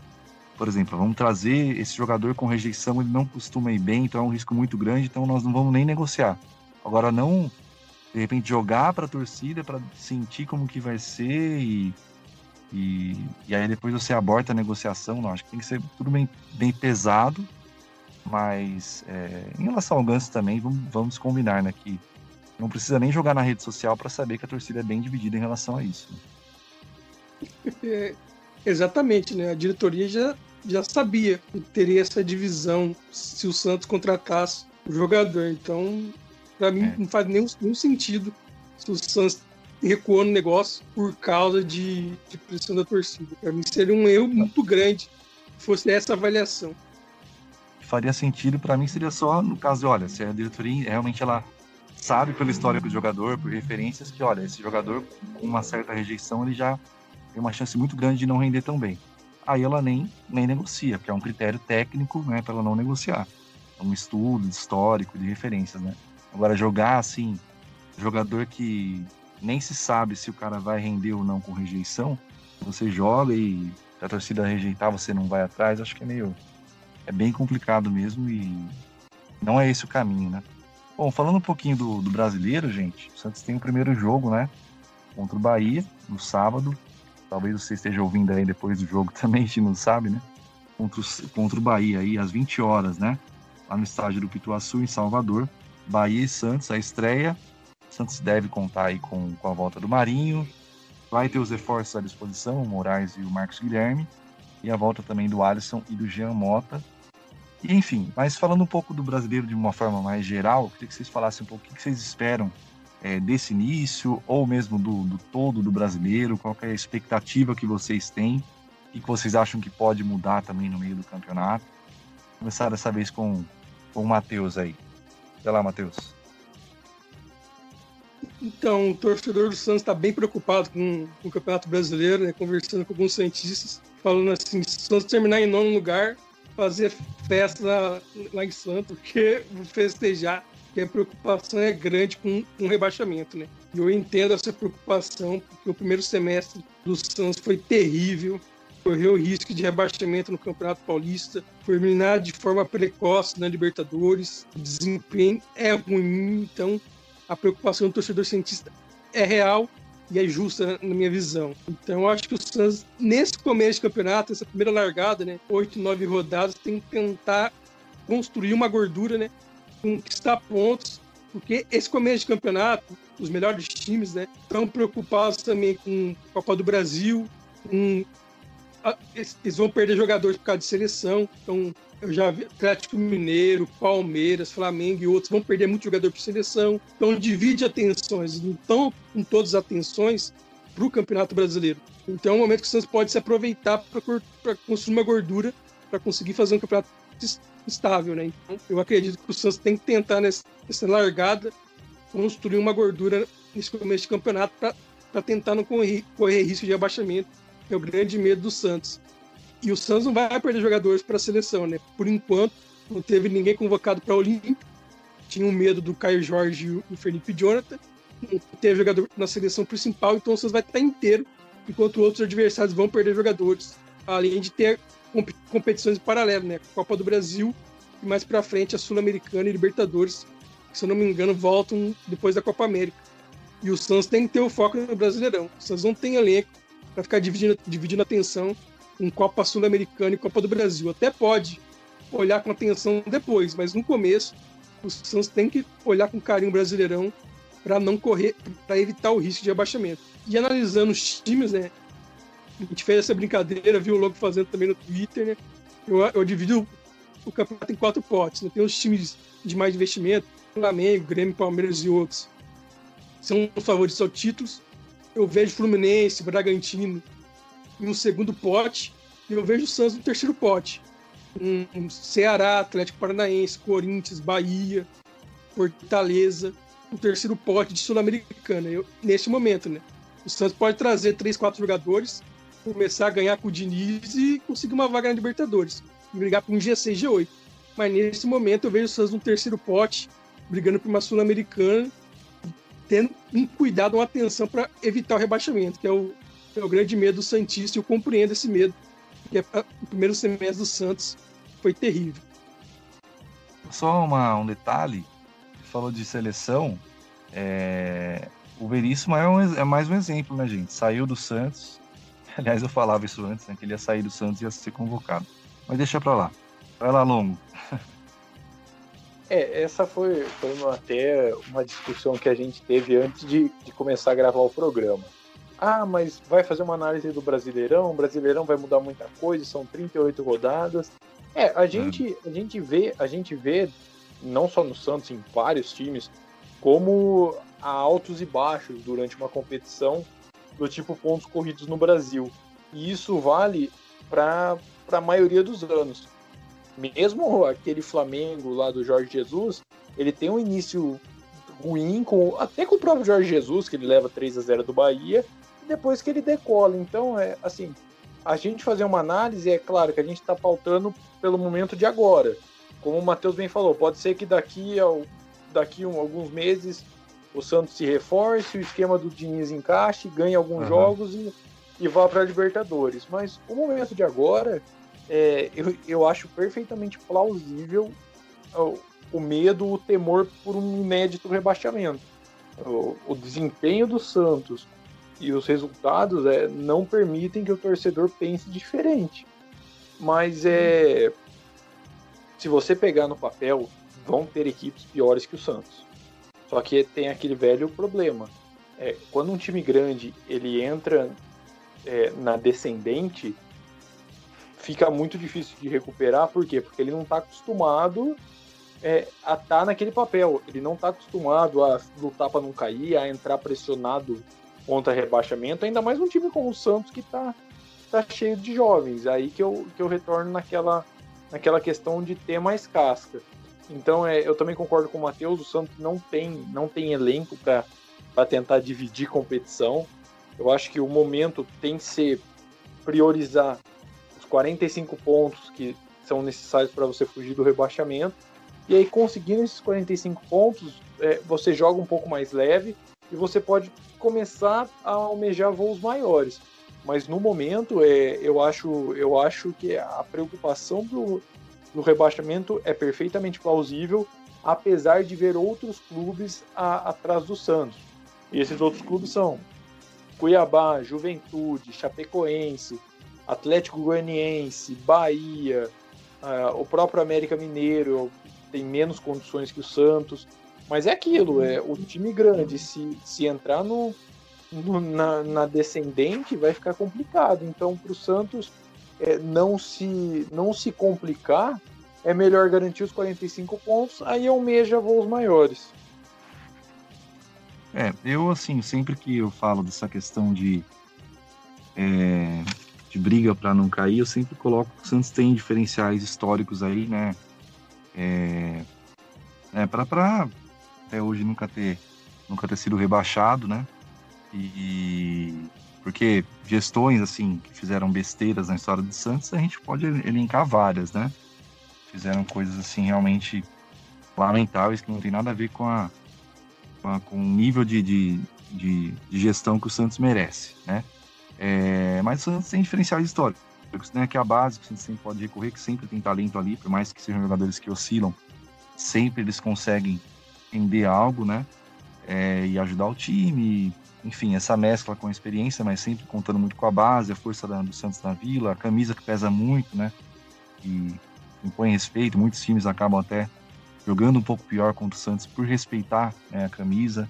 por exemplo, vamos trazer esse jogador com rejeição, ele não costuma ir bem, então é um risco muito grande, então nós não vamos nem negociar. Agora, não, de repente, jogar para a torcida para sentir como que vai ser e, e, e, aí depois você aborta a negociação. Não, acho que tem que ser tudo bem, bem pesado, mas é, em relação ao Ganso também, vamos, vamos combinar, né, que não precisa nem jogar na rede social para saber que a torcida é bem dividida em relação a isso. É, exatamente, né? A diretoria já, já sabia que teria essa divisão se o Santos contratasse o jogador. Então, para mim, é. não faz nenhum, nenhum sentido se o Santos recuou no negócio por causa de, de pressão da torcida. Para mim, seria um erro muito grande se fosse essa avaliação. Faria sentido, para mim, seria só no caso de, olha, se a diretoria realmente ela sabe pelo histórico do jogador, por referências, que olha, esse jogador com uma certa rejeição, ele já tem uma chance muito grande de não render tão bem. Aí ela nem, nem negocia, porque é um critério técnico né, para ela não negociar. É um estudo histórico, de referências, né? Agora, jogar assim, jogador que nem se sabe se o cara vai render ou não com rejeição, você joga e a torcida rejeitar, você não vai atrás, acho que é meio. É bem complicado mesmo e não é esse o caminho, né? Bom, falando um pouquinho do, do brasileiro, gente, o Santos tem o primeiro jogo, né? Contra o Bahia, no sábado. Talvez você esteja ouvindo aí depois do jogo também, a gente não sabe, né? Contra o, contra o Bahia aí, às 20 horas, né? Lá no estádio do Pituaçu, em Salvador. Bahia e Santos, a estreia. Santos deve contar aí com, com a volta do Marinho. Vai ter os reforços à disposição, o Moraes e o Marcos Guilherme. E a volta também do Alisson e do Jean Mota. E, enfim, mas falando um pouco do brasileiro de uma forma mais geral, queria que vocês falassem um pouco o que vocês esperam é, desse início, ou mesmo do, do, todo do brasileiro, qual é a expectativa que vocês têm e que vocês acham que pode mudar também no meio do campeonato. Começar dessa vez com, com o Matheus aí. Vai lá, Matheus. Então, o torcedor do Santos está bem preocupado com, com, o Campeonato Brasileiro, né, conversando com alguns cientistas, falando assim, se o Santos terminar em nono lugar, fazer festa lá, em Santos, porque festejar, porque a preocupação é grande com um rebaixamento, né? E eu entendo essa preocupação, porque o primeiro semestre do Santos foi terrível, correu risco de rebaixamento no Campeonato Paulista, foi eliminado de forma precoce na Libertadores, o desempenho é ruim, então a preocupação do torcedor cientista é real e é justa na minha visão. Então eu acho que o Santos, nesse começo de campeonato, essa primeira largada, né, oito, nove rodadas, tem que tentar construir uma gordura, né, conquistar pontos, porque esse começo de campeonato, os melhores times, né, estão preocupados também com a Copa do Brasil, com eles vão perder jogadores por causa de seleção. Então, eu já vi Atlético Mineiro, Palmeiras, Flamengo e outros vão perder muito jogador por seleção. Então divide atenções, não estão com todas as atenções para o Campeonato Brasileiro. Então é um momento que o Santos pode se aproveitar para construir uma gordura para conseguir fazer um campeonato estável, né? Então eu acredito que o Santos tem que tentar nessa, nessa largada construir uma gordura nesse começo de campeonato para tentar não correr, correr risco de abaixamento é o grande medo do Santos. E o Santos não vai perder jogadores para a seleção, né? Por enquanto, não teve ninguém convocado para a Olímpica. Tinha um medo do Caio Jorge e o Felipe Jonathan. Não teve jogador na seleção principal, então o Santos vai estar inteiro, enquanto outros adversários vão perder jogadores. Além de ter competições paralelas, né? Copa do Brasil e mais para frente a Sul-Americana e Libertadores, que, se eu não me engano, voltam depois da Copa América. E o Santos tem que ter o foco no Brasileirão. O Santos não tem elenco para ficar dividindo, dividindo atenção em Copa Sul-Americana e Copa do Brasil. Até pode olhar com atenção depois, mas no começo o Santos tem que olhar com carinho o Brasileirão para não correr, para evitar o risco de abaixamento. E analisando os times, né? A gente fez essa brincadeira, viu o Logo fazendo também no Twitter, né? Eu, eu divido o campeonato em quatro potes. Né? Tem os times de mais investimento, Flamengo, Grêmio, Palmeiras e outros. São os favoritos aos títulos. Eu vejo Fluminense, Bragantino em um segundo pote e eu vejo o Santos no terceiro pote. Um Ceará, Atlético Paranaense, Corinthians, Bahia, Fortaleza, o terceiro pote de Sul-Americana. Nesse momento, né? O Santos pode trazer três, quatro jogadores, começar a ganhar com o Diniz e conseguir uma vaga na Libertadores brigar por um G6, G8. Mas nesse momento eu vejo o Santos no terceiro pote, brigando por uma Sul-Americana, tendo um cuidado, uma atenção para evitar o rebaixamento, que é o, é o grande medo do Santista, e eu compreendo esse medo, porque o primeiro semestre do Santos foi terrível. Só uma, um detalhe, falou de seleção, é, o Veríssimo é, um, é, mais um exemplo, né, gente? Saiu do Santos, aliás, eu falava isso antes, né, que ele ia sair do Santos e ia ser convocado. Mas deixa pra lá. Vai lá, Longo. É, essa foi, foi uma, até uma discussão que a gente teve antes de, de começar a gravar o programa. Ah, mas vai fazer uma análise do Brasileirão, o Brasileirão vai mudar muita coisa, são 38 rodadas. É, a gente, a gente vê, a gente vê, não só no Santos, em vários times, como há altos e baixos durante uma competição do tipo pontos corridos no Brasil. E isso vale para para a maioria dos anos. Mesmo aquele Flamengo lá do Jorge Jesus, ele tem um início ruim, com, até com o próprio Jorge Jesus, que ele leva 3 a 0 do Bahia, e depois que ele decola. Então, é assim, a gente fazer uma análise, é claro que a gente está pautando pelo momento de agora. Como o Matheus bem falou, pode ser que daqui, ao, daqui a alguns meses o Santos se reforce, o esquema do Diniz encaixe, ganhe alguns uhum. jogos e, e vá para a Libertadores. Mas o momento de agora é, eu, eu acho perfeitamente plausível o, o, medo, o temor por um inédito rebaixamento. O, o desempenho do Santos e os resultados é, não permitem que o torcedor pense diferente. Mas é. Se você pegar no papel, vão ter equipes piores que o Santos. Só que tem aquele velho problema. É, quando um time grande ele entra é, na descendente, fica muito difícil de recuperar, por quê? Porque ele não está acostumado é, a estar tá naquele papel, ele não está acostumado a lutar para não cair, a entrar pressionado contra rebaixamento, ainda mais um time como o Santos que está tá cheio de jovens, aí que eu, que eu retorno naquela, naquela questão de ter mais casca. Então é, eu também concordo com o Matheus, o Santos não tem, não tem elenco para tentar dividir competição. Eu acho que o momento tem que ser priorizar 45 pontos que são necessários para você fugir do rebaixamento. E aí, conseguindo esses 45 pontos, é, você joga um pouco mais leve e você pode começar a almejar voos maiores. Mas no momento, é, eu, acho, eu acho que a preocupação do, do rebaixamento é perfeitamente plausível, apesar de ver outros clubes a, atrás do Santos. E esses outros clubes são Cuiabá, Juventude, Chapecoense, Atlético Goianiense, Bahia, uh, o próprio América Mineiro tem menos condições que o Santos. Mas é aquilo, é o time grande, se, se entrar no, no na, na, descendente vai ficar complicado. Então, para o Santos é, não, se, não se complicar, é melhor garantir os 45 pontos, aí almeja voos maiores. É, eu assim, sempre que eu falo dessa questão de é, de briga para não cair, eu sempre coloco que o Santos tem diferenciais históricos aí, né? É, é para até hoje nunca ter nunca ter sido rebaixado, né? E Porque gestões, assim, que fizeram besteiras na história do Santos, a gente pode elencar várias, né? Fizeram coisas, assim, realmente lamentáveis que não tem nada a ver com a com, a, com o nível de, de, de, de, gestão que o Santos merece, né? É, mas tem diferenciais históricos, né? Que é a base que o Santos sempre pode recorrer, que sempre tem talento ali, por mais que sejam jogadores que oscilam, sempre eles conseguem render algo, né? É, e ajudar o time, enfim, essa mescla com a experiência, mas sempre contando muito com a base, a força da, do Santos na Vila, a camisa que pesa muito, né? E impõe respeito, muitos times acabam até jogando um pouco pior contra o Santos por respeitar né, a camisa.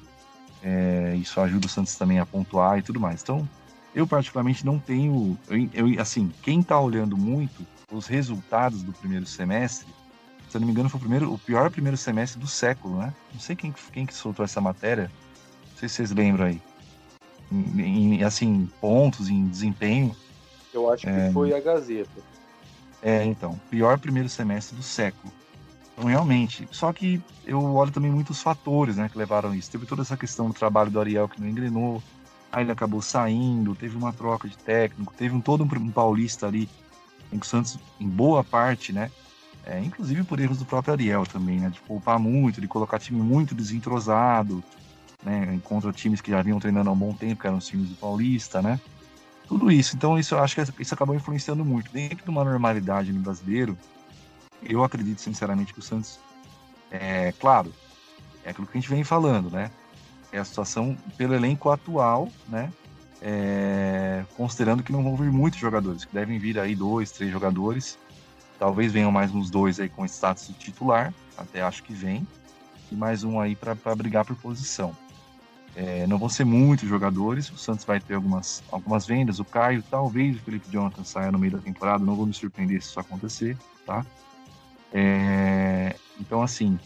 É, isso ajuda o Santos também a pontuar e tudo mais. Então, eu particularmente não tenho, eu, eu, assim, quem está olhando muito os resultados do primeiro semestre, se eu não me engano, foi o, primeiro, o pior primeiro semestre do século, né? Não sei quem, quem que soltou essa matéria, não sei se vocês lembram aí. Em, em assim, pontos, em desempenho. Eu acho que é, foi a Gazeta. É, então, pior primeiro semestre do século. Então, realmente. Só que eu olho também muitos fatores né, que levaram a isso. Teve toda essa questão do trabalho do Ariel que não engrenou, aí ele acabou saindo, teve uma troca de técnico, teve um todo um, paulista ali, que o Santos, em boa parte, né? É, inclusive por erros do próprio Ariel também, né? De poupar muito, de colocar time muito desentrosado, né? Contra times que já vinham treinando há um bom tempo, que eram os times do Paulista, né? Tudo isso. Então, isso eu acho que isso acabou influenciando muito. Dentro de uma normalidade no brasileiro, eu acredito sinceramente que o Santos, é claro, é aquilo que a gente vem falando, né? É a situação pelo elenco atual, né? É, considerando que não vão vir muitos jogadores, que devem vir aí dois, três jogadores. Talvez venham mais uns dois aí com status de titular, até acho que vem, e mais um aí para brigar por posição. É, não vão ser muitos jogadores, o Santos vai ter algumas, algumas vendas, o Caio, talvez o Felipe Jonathan saia no meio da temporada, não vou me surpreender se isso acontecer, tá? É, então, assim,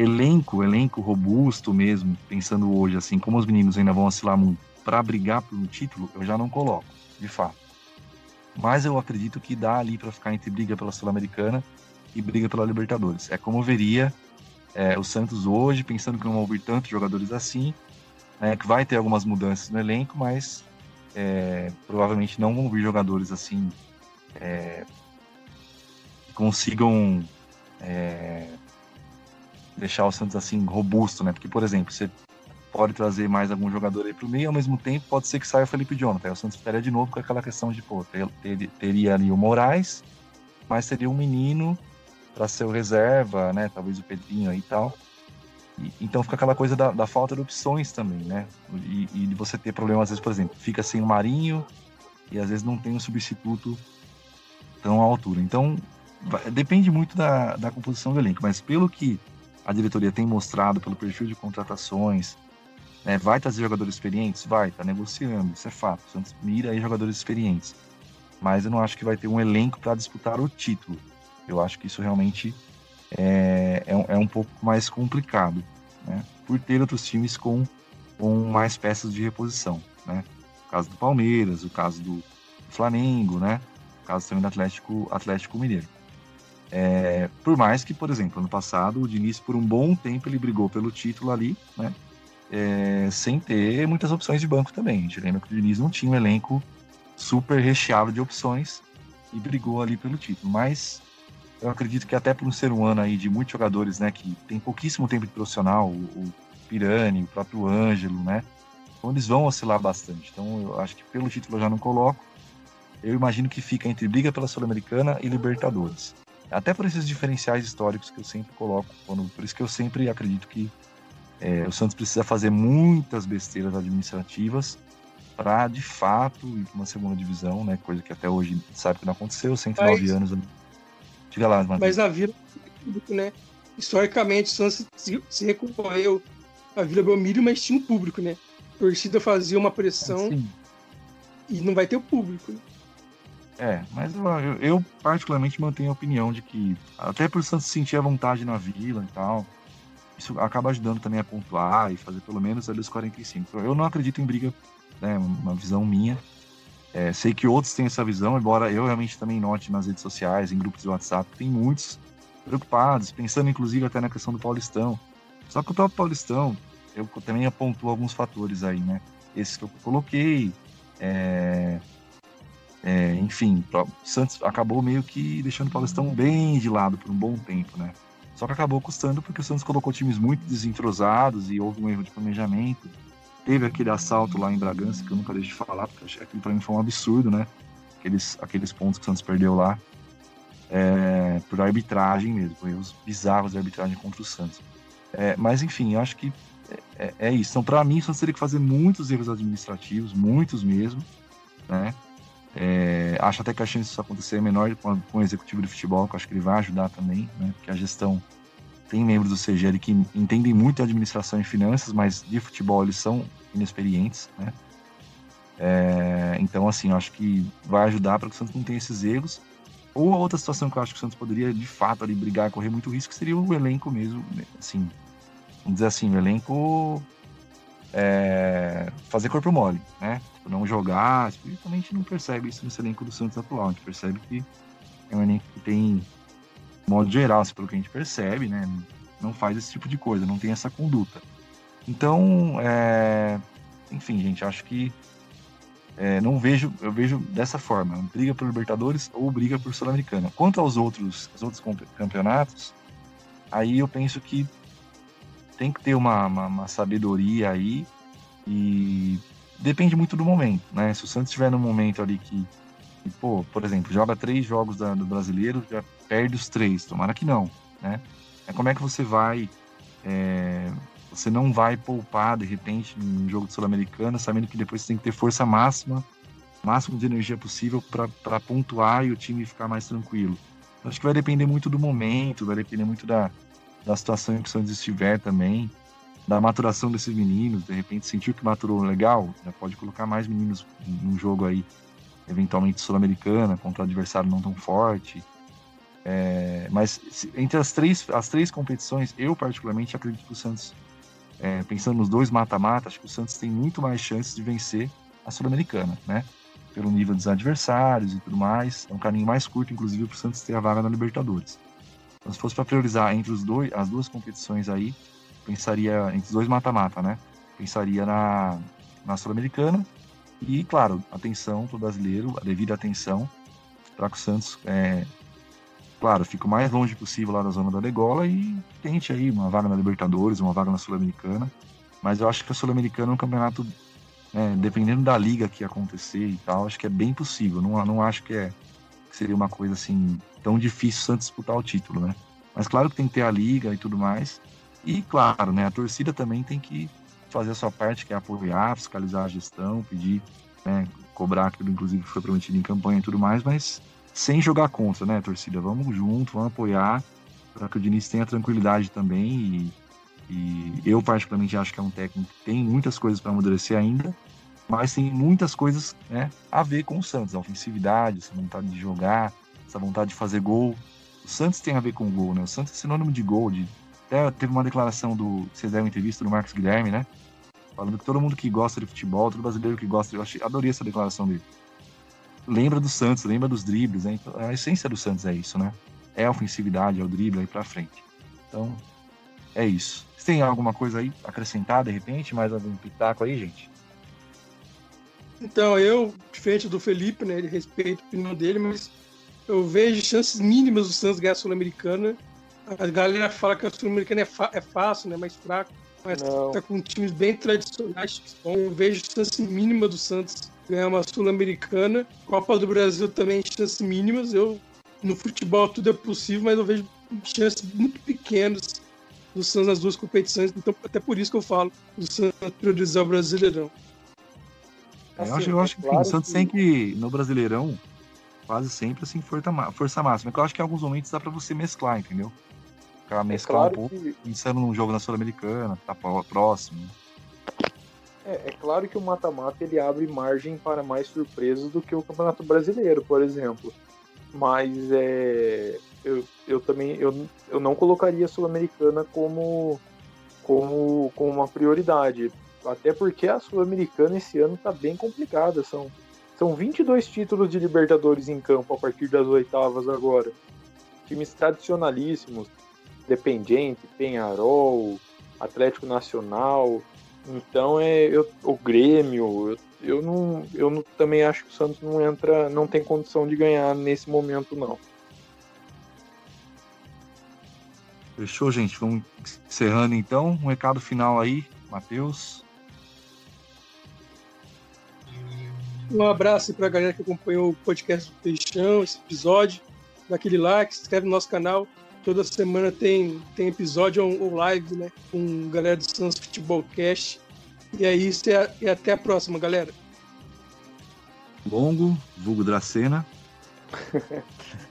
elenco, elenco robusto mesmo, pensando hoje, assim, como os meninos ainda vão oscilar muito para brigar por um título, eu já não coloco, de fato. Mas eu acredito que dá ali para ficar entre briga pela Sul-Americana e briga pela Libertadores. É como eu veria é, o Santos hoje, pensando que não vão vir tantos jogadores assim, né, que vai ter algumas mudanças no elenco, mas é, provavelmente não vão vir jogadores assim é, consigam é, deixar o Santos assim robusto, né? Porque, por exemplo, você pode trazer mais algum jogador aí para o meio, ao mesmo tempo pode ser que saia o Felipe Jonathan. Aí o Santos ficaria de novo com aquela questão de, pô, ter, ter, teria ali o Moraes, mas seria um menino para ser o reserva, né? Talvez o Pedrinho aí e tal. Então fica aquela coisa da, da, falta de opções também, né? E, e, de você ter problemas, às vezes, por exemplo, fica sem o Marinho e às vezes não tem um substituto tão à altura. Então, depende muito da, da composição do elenco, mas pelo que a diretoria tem mostrado, pelo perfil de contratações, né, vai trazer jogadores experientes? Vai, tá negociando, isso é fato. Santos mira aí jogadores experientes. Mas eu não acho que vai ter um elenco para disputar o título. Eu acho que isso realmente é, é, é um pouco mais complicado, né? Por ter outros times com, com mais peças de reposição, né? O caso do Palmeiras, o caso do Flamengo, né? O caso também do Atlético, Atlético Mineiro. É, por mais que, por exemplo, ano passado o Diniz, por um bom tempo, ele brigou pelo título ali, né? É, sem ter muitas opções de banco também. A gente lembra que o Diniz não tinha um elenco super recheado de opções e brigou ali pelo título. Mas eu acredito que até por um ser um ano aí de muitos jogadores, né, que tem pouquíssimo tempo de profissional, o, o Pirani, o próprio Ângelo, né? Então eles vão oscilar bastante. Então eu acho que pelo título eu já não coloco. Eu imagino que fica entre briga pela Sul-Americana e Libertadores. Até por esses diferenciais históricos que eu sempre coloco, quando, por isso que eu sempre acredito que é, o Santos precisa fazer muitas besteiras administrativas para, de fato, ir para uma segunda divisão, né? Coisa que até hoje sabe que não aconteceu, 109 mas, anos. Diga lá, Matheus. Mas a Vila, né? Historicamente, o Santos se, recorreu à Vila Belmiro, mas tinha um público, né? A torcida fazia uma pressão e não vai ter o público. Né? É, mas eu, eu, particularmente mantenho a opinião de que, até por Santos sentir a vontade na vila e tal, isso acaba ajudando também a pontuar e fazer pelo menos ali os 45. Então, eu não acredito em briga, né, uma visão minha. É, sei que outros têm essa visão, embora eu realmente também note nas redes sociais, em grupos de WhatsApp, tem muitos preocupados, pensando inclusive até na questão do Paulistão. Só que o próprio Paulistão, eu também apontou alguns fatores aí, né? Esses que eu coloquei, É, é, enfim, o Santos acabou meio que deixando o Paulistão bem de lado por um bom tempo, né? Só que acabou custando porque o Santos colocou times muito desentrosados e houve um erro de planejamento. Teve aquele assalto lá em Bragança, que eu nunca deixo de falar, porque aquilo para mim foi um absurdo, né? Aqueles, aqueles pontos que o Santos perdeu lá. É, por arbitragem mesmo, erros bizarros de arbitragem contra o Santos. É, mas enfim, eu acho que é, é, é isso. Então, para mim, o Santos teria que fazer muitos erros administrativos, muitos mesmo, né? É, acho até que a chance disso acontecer é menor com, com, o executivo de futebol, que acho que ele vai ajudar também, né? Porque a gestão tem membros do CGL que entendem muito de administração e finanças, mas de futebol eles são inexperientes, né? É, então, assim, eu acho que vai ajudar para que o Santos não tenha esses erros. Ou a outra situação que eu acho que o Santos poderia, de fato, ali brigar, correr muito risco, seria o elenco mesmo, né? assim, vamos dizer assim, o elenco é, fazer corpo mole, né? Tipo, não jogar, tipo, e a gente não percebe isso nesse elenco do Santos atual, a gente percebe que é um elenco que tem, modo geral, assim, pelo que a gente percebe, né? Não faz esse tipo de coisa, não tem essa conduta. Então, é, enfim, gente, acho que é, não vejo, eu vejo dessa forma, briga por Libertadores ou briga por Sul-Americana. Quanto aos outros, aos outros campeonatos, aí eu penso que tem que ter uma, uma, uma, sabedoria aí e depende muito do momento, né? Se o Santos estiver num momento ali que, que pô, por exemplo, joga três jogos da, do brasileiro, já perde os três, tomara que não, né? É como é que você vai é, você não vai poupar, de repente, num jogo de Sul-Americana, sabendo que depois você tem que ter força máxima, máximo de energia possível para pontuar e o time ficar mais tranquilo. Acho que vai depender muito do momento, vai depender muito da, da situação em que o Santos estiver também, da maturação desses meninos. De repente, sentiu que maturou legal, já pode colocar mais meninos num jogo aí, eventualmente Sul-Americana, contra um adversário não tão forte. É, mas entre as três, as três competições, eu particularmente acredito que o Santos é, pensando nos dois mata-mata, acho que o Santos tem muito mais chances de vencer a Sul-Americana, né? Pelo nível dos adversários e tudo mais. É um caminho mais curto, inclusive, para o Santos ter a vaga na Libertadores. Então, se fosse para priorizar entre os dois, as duas competições aí, pensaria entre os dois mata-mata, né? Pensaria na, na Sul-Americana e, claro, atenção para o brasileiro, a devida atenção para que o Santos é, claro, fica o mais longe possível lá da zona da degola e tente aí uma vaga na Libertadores, uma vaga na Sul-Americana. Mas eu acho que a Sul-Americana é um campeonato, né, dependendo da liga que acontecer e tal, acho que é bem possível. Não, não acho que, é, seria uma coisa assim tão difícil Santos disputar o título, né? Mas claro que tem que ter a liga e tudo mais. E claro, né, a torcida também tem que fazer a sua parte, que é apoiar, fiscalizar a gestão, pedir, né, cobrar aquilo, inclusive, que foi prometido em campanha e tudo mais, mas sem jogar contra, né, torcida? Vamos junto, vamos apoiar, para que o Diniz tenha tranquilidade também. E, e, eu, particularmente, acho que é um técnico que tem muitas coisas para amadurecer ainda, mas tem muitas coisas né, a ver com o Santos, a ofensividade, essa vontade de jogar, essa vontade de fazer gol. O Santos tem a ver com o gol, né? O Santos é sinônimo de gol. De... Até teve uma declaração do. Vocês deram entrevista do Marcos Guilherme, né? Falando que todo mundo que gosta de futebol, todo brasileiro que gosta. Eu achei, adorei essa declaração dele lembra do Santos, lembra dos dribles, né? Então, a essência do Santos é isso, né? É a ofensividade, é o drible aí pra frente. Então, é isso. Você tem alguma coisa aí acrescentar, de repente? Mais algum pitaco aí, gente? Então, eu, diferente do Felipe, né? Ele respeita a opinião dele, mas eu vejo chances mínimas do Santos ganhar a Sul-Americana. A galera fala que a Sul-Americana é, é, fácil, né? Mais fraco. Mas Não. tá com times bem tradicionais. Então, eu vejo chance mínima do Santos ganhar uma Sul-Americana. Copa do Brasil também, chances mínimas. Eu, no futebol tudo é possível, mas eu vejo chances muito pequenas do Santos nas duas competições. Então, até por isso que eu falo do Santos priorizar o Brasileirão. É, eu acho, eu acho que claro o Santos que... tem que, no Brasileirão, quase sempre assim, força, força máxima. Eu acho que em alguns momentos dá para você mesclar, entendeu? Pra mesclar é claro um pouco, que... pensando num jogo na Sul-Americana, tá próximo. É, é claro que o mata-mata ele abre margem para mais surpresas do que o Campeonato Brasileiro, por exemplo. Mas é, eu, eu também eu, eu não colocaria a Sul-Americana como, como, como uma prioridade. Até porque a Sul-Americana esse ano está bem complicada. São, são 22 títulos de Libertadores em campo a partir das oitavas agora. Times tradicionalíssimos, Dependente, Penharol, Atlético Nacional, então é eu, o Grêmio, eu, eu não, eu não, também acho que o Santos não entra, não tem condição de ganhar nesse momento não. Fechou, gente? Vamos encerrando então. Um recado final aí, Matheus. Um abraço para a galera que acompanhou o podcast do Peixão, esse episódio. Dá aquele like, se inscreve no nosso canal. Toda semana tem, tem episódio ou live, né? Com galera do Santos Futebol Cast. E é isso, e até a próxima, galera. Longo, vulgo Dracena.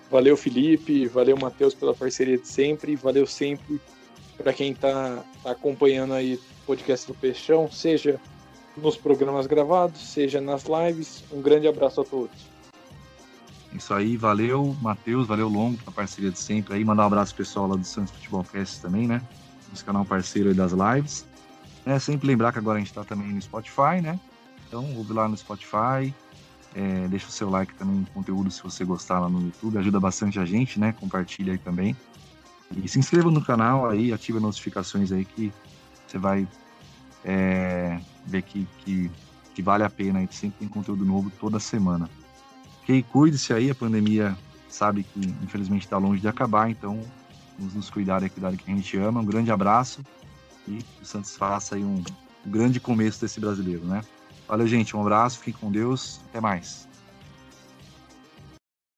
valeu, Felipe. Valeu, Matheus, pela parceria de sempre. Valeu sempre para quem está tá acompanhando aí o podcast do Peixão, seja nos programas gravados, seja nas lives. Um grande abraço a todos. Isso aí, valeu, Matheus, valeu, Longo, pela parceria de sempre aí. Mandar um abraço pessoal lá do Santos Futebol Cast também, né? Nosso canal parceiro aí das lives. É, sempre lembrar que agora a gente está também no Spotify, né? Então, ouve lá no Spotify. É, deixa o seu like também no conteúdo se você gostar lá no YouTube. Ajuda bastante a gente, né? Compartilha aí também. E se inscreva no canal aí, ative as notificações aí que você vai é, ver que, que, que, vale a pena. E sempre tem conteúdo novo toda semana. Ok? Cuide-se aí, a pandemia sabe que infelizmente está longe de acabar, então vamos nos cuidar e cuidar de quem a gente ama. Um grande abraço e o Santos faça aí um, grande começo desse brasileiro, né? Valeu, gente. Um abraço, fique com Deus. Até mais.